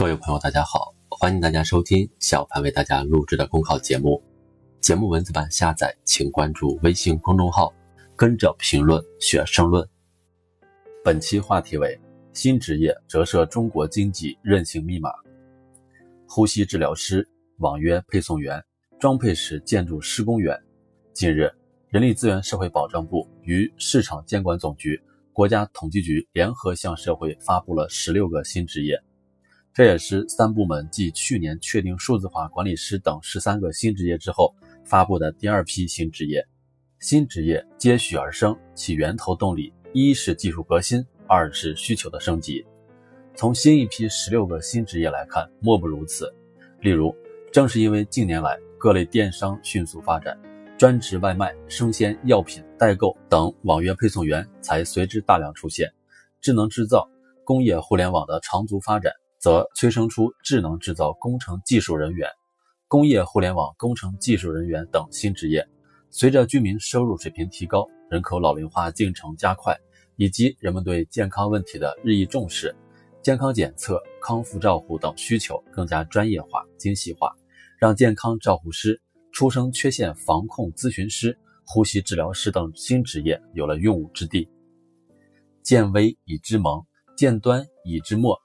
各位朋友，大家好，欢迎大家收听小潘为大家录制的公考节目。节目文字版下载，请关注微信公众号，跟着评论学申论。本期话题为新职业折射中国经济韧性密码。呼吸治疗师、网约配送员、装配式建筑施工员。近日，人力资源社会保障部与市场监管总局、国家统计局联合向社会发布了十六个新职业。这也是三部门继去年确定数字化管理师等十三个新职业之后发布的第二批新职业。新职业接续而生，其源头动力一是技术革新，二是需求的升级。从新一批十六个新职业来看，莫不如此。例如，正是因为近年来各类电商迅速发展，专职外卖、生鲜药品代购等网约配送员才随之大量出现。智能制造、工业互联网的长足发展。则催生出智能制造工程技术人员、工业互联网工程技术人员等新职业。随着居民收入水平提高、人口老龄化进程加快，以及人们对健康问题的日益重视，健康检测、康复照护等需求更加专业化、精细化，让健康照护师、出生缺陷防控咨询师、呼吸治疗师等新职业有了用武之地。见微以知萌，见端以知末。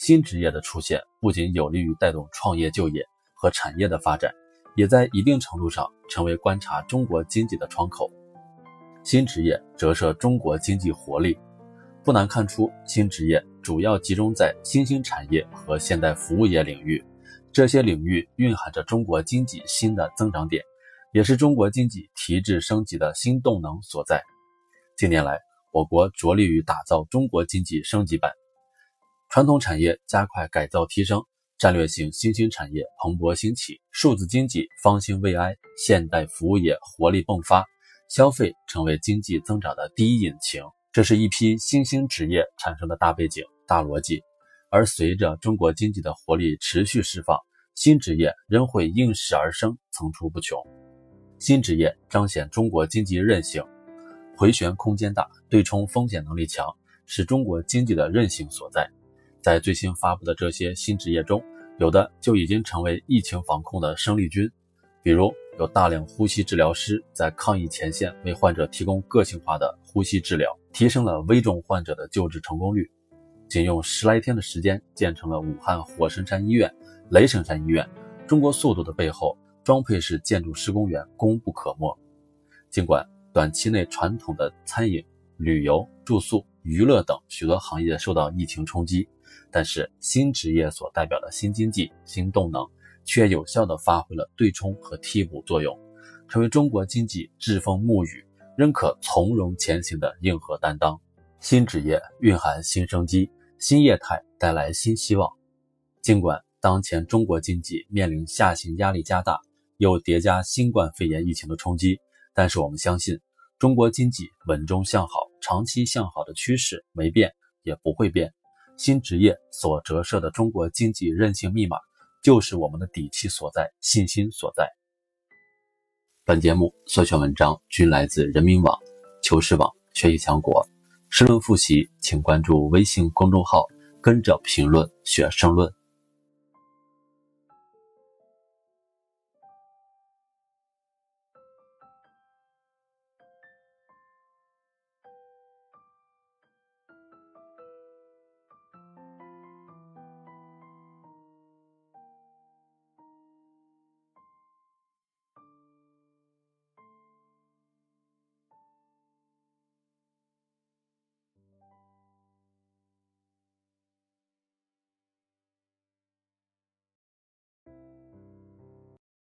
新职业的出现不仅有利于带动创业就业和产业的发展，也在一定程度上成为观察中国经济的窗口。新职业折射中国经济活力，不难看出，新职业主要集中在新兴产业和现代服务业领域，这些领域蕴含着中国经济新的增长点，也是中国经济提质升级的新动能所在。近年来，我国着力于打造中国经济升级版。传统产业加快改造提升，战略性新兴产业蓬勃兴起，数字经济方兴未艾，现代服务业活力迸发，消费成为经济增长的第一引擎。这是一批新兴职业产生的大背景、大逻辑。而随着中国经济的活力持续释放，新职业仍会应势而生，层出不穷。新职业彰显中国经济韧性，回旋空间大，对冲风险能力强，是中国经济的韧性所在。在最新发布的这些新职业中，有的就已经成为疫情防控的生力军，比如有大量呼吸治疗师在抗疫前线为患者提供个性化的呼吸治疗，提升了危重患者的救治成功率。仅用十来天的时间，建成了武汉火神山医院、雷神山医院。中国速度的背后，装配式建筑施工员功不可没。尽管短期内传统的餐饮、旅游、住宿、娱乐等许多行业受到疫情冲击。但是新职业所代表的新经济、新动能，却有效地发挥了对冲和替补作用，成为中国经济栉风沐雨、仍可从容前行的硬核担当。新职业蕴含新生机，新业态带来新希望。尽管当前中国经济面临下行压力加大，又叠加新冠肺炎疫情的冲击，但是我们相信，中国经济稳中向好、长期向好的趋势没变，也不会变。新职业所折射的中国经济韧性密码，就是我们的底气所在、信心所在。本节目所选文章均来自人民网、求是网、学习强国。申论复习，请关注微信公众号，跟着评论学申论。